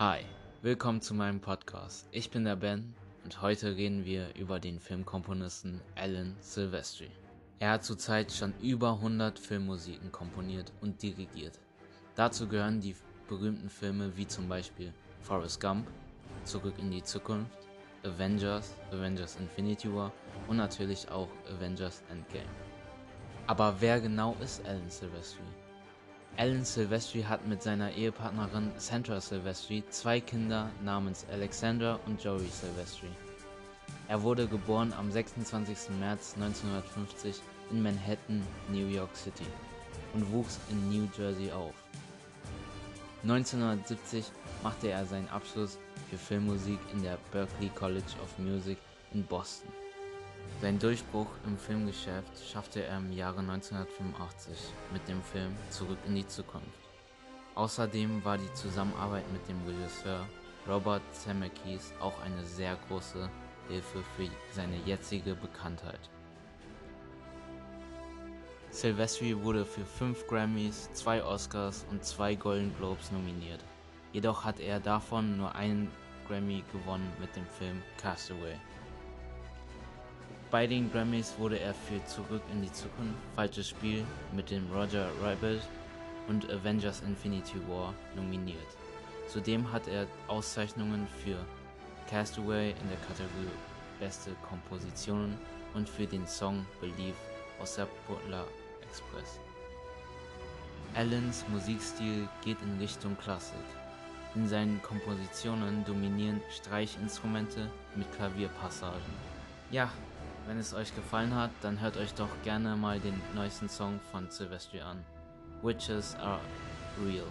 Hi, willkommen zu meinem Podcast. Ich bin der Ben und heute reden wir über den Filmkomponisten Alan Silvestri. Er hat zurzeit schon über 100 Filmmusiken komponiert und dirigiert. Dazu gehören die berühmten Filme wie zum Beispiel Forrest Gump, Zurück in die Zukunft, Avengers, Avengers Infinity War und natürlich auch Avengers Endgame. Aber wer genau ist Alan Silvestri? Alan Silvestri hat mit seiner Ehepartnerin Sandra Silvestri zwei Kinder namens Alexandra und Joey Silvestri. Er wurde geboren am 26. März 1950 in Manhattan, New York City und wuchs in New Jersey auf. 1970 machte er seinen Abschluss für Filmmusik in der Berklee College of Music in Boston. Seinen Durchbruch im Filmgeschäft schaffte er im Jahre 1985 mit dem Film Zurück in die Zukunft. Außerdem war die Zusammenarbeit mit dem Regisseur Robert Zemeckis auch eine sehr große Hilfe für seine jetzige Bekanntheit. Silvestri wurde für fünf Grammys, zwei Oscars und zwei Golden Globes nominiert. Jedoch hat er davon nur einen Grammy gewonnen mit dem Film Castaway. Bei den Grammys wurde er für Zurück in die Zukunft, Falsches Spiel mit dem Roger Rabbit und Avengers Infinity War nominiert. Zudem hat er Auszeichnungen für Castaway in der Kategorie Beste Kompositionen und für den Song Believe aus der Polar Express. Allens Musikstil geht in Richtung Klassik. In seinen Kompositionen dominieren Streichinstrumente mit Klavierpassagen. Ja, wenn es euch gefallen hat, dann hört euch doch gerne mal den neuesten Song von Silvestri an. Witches are real.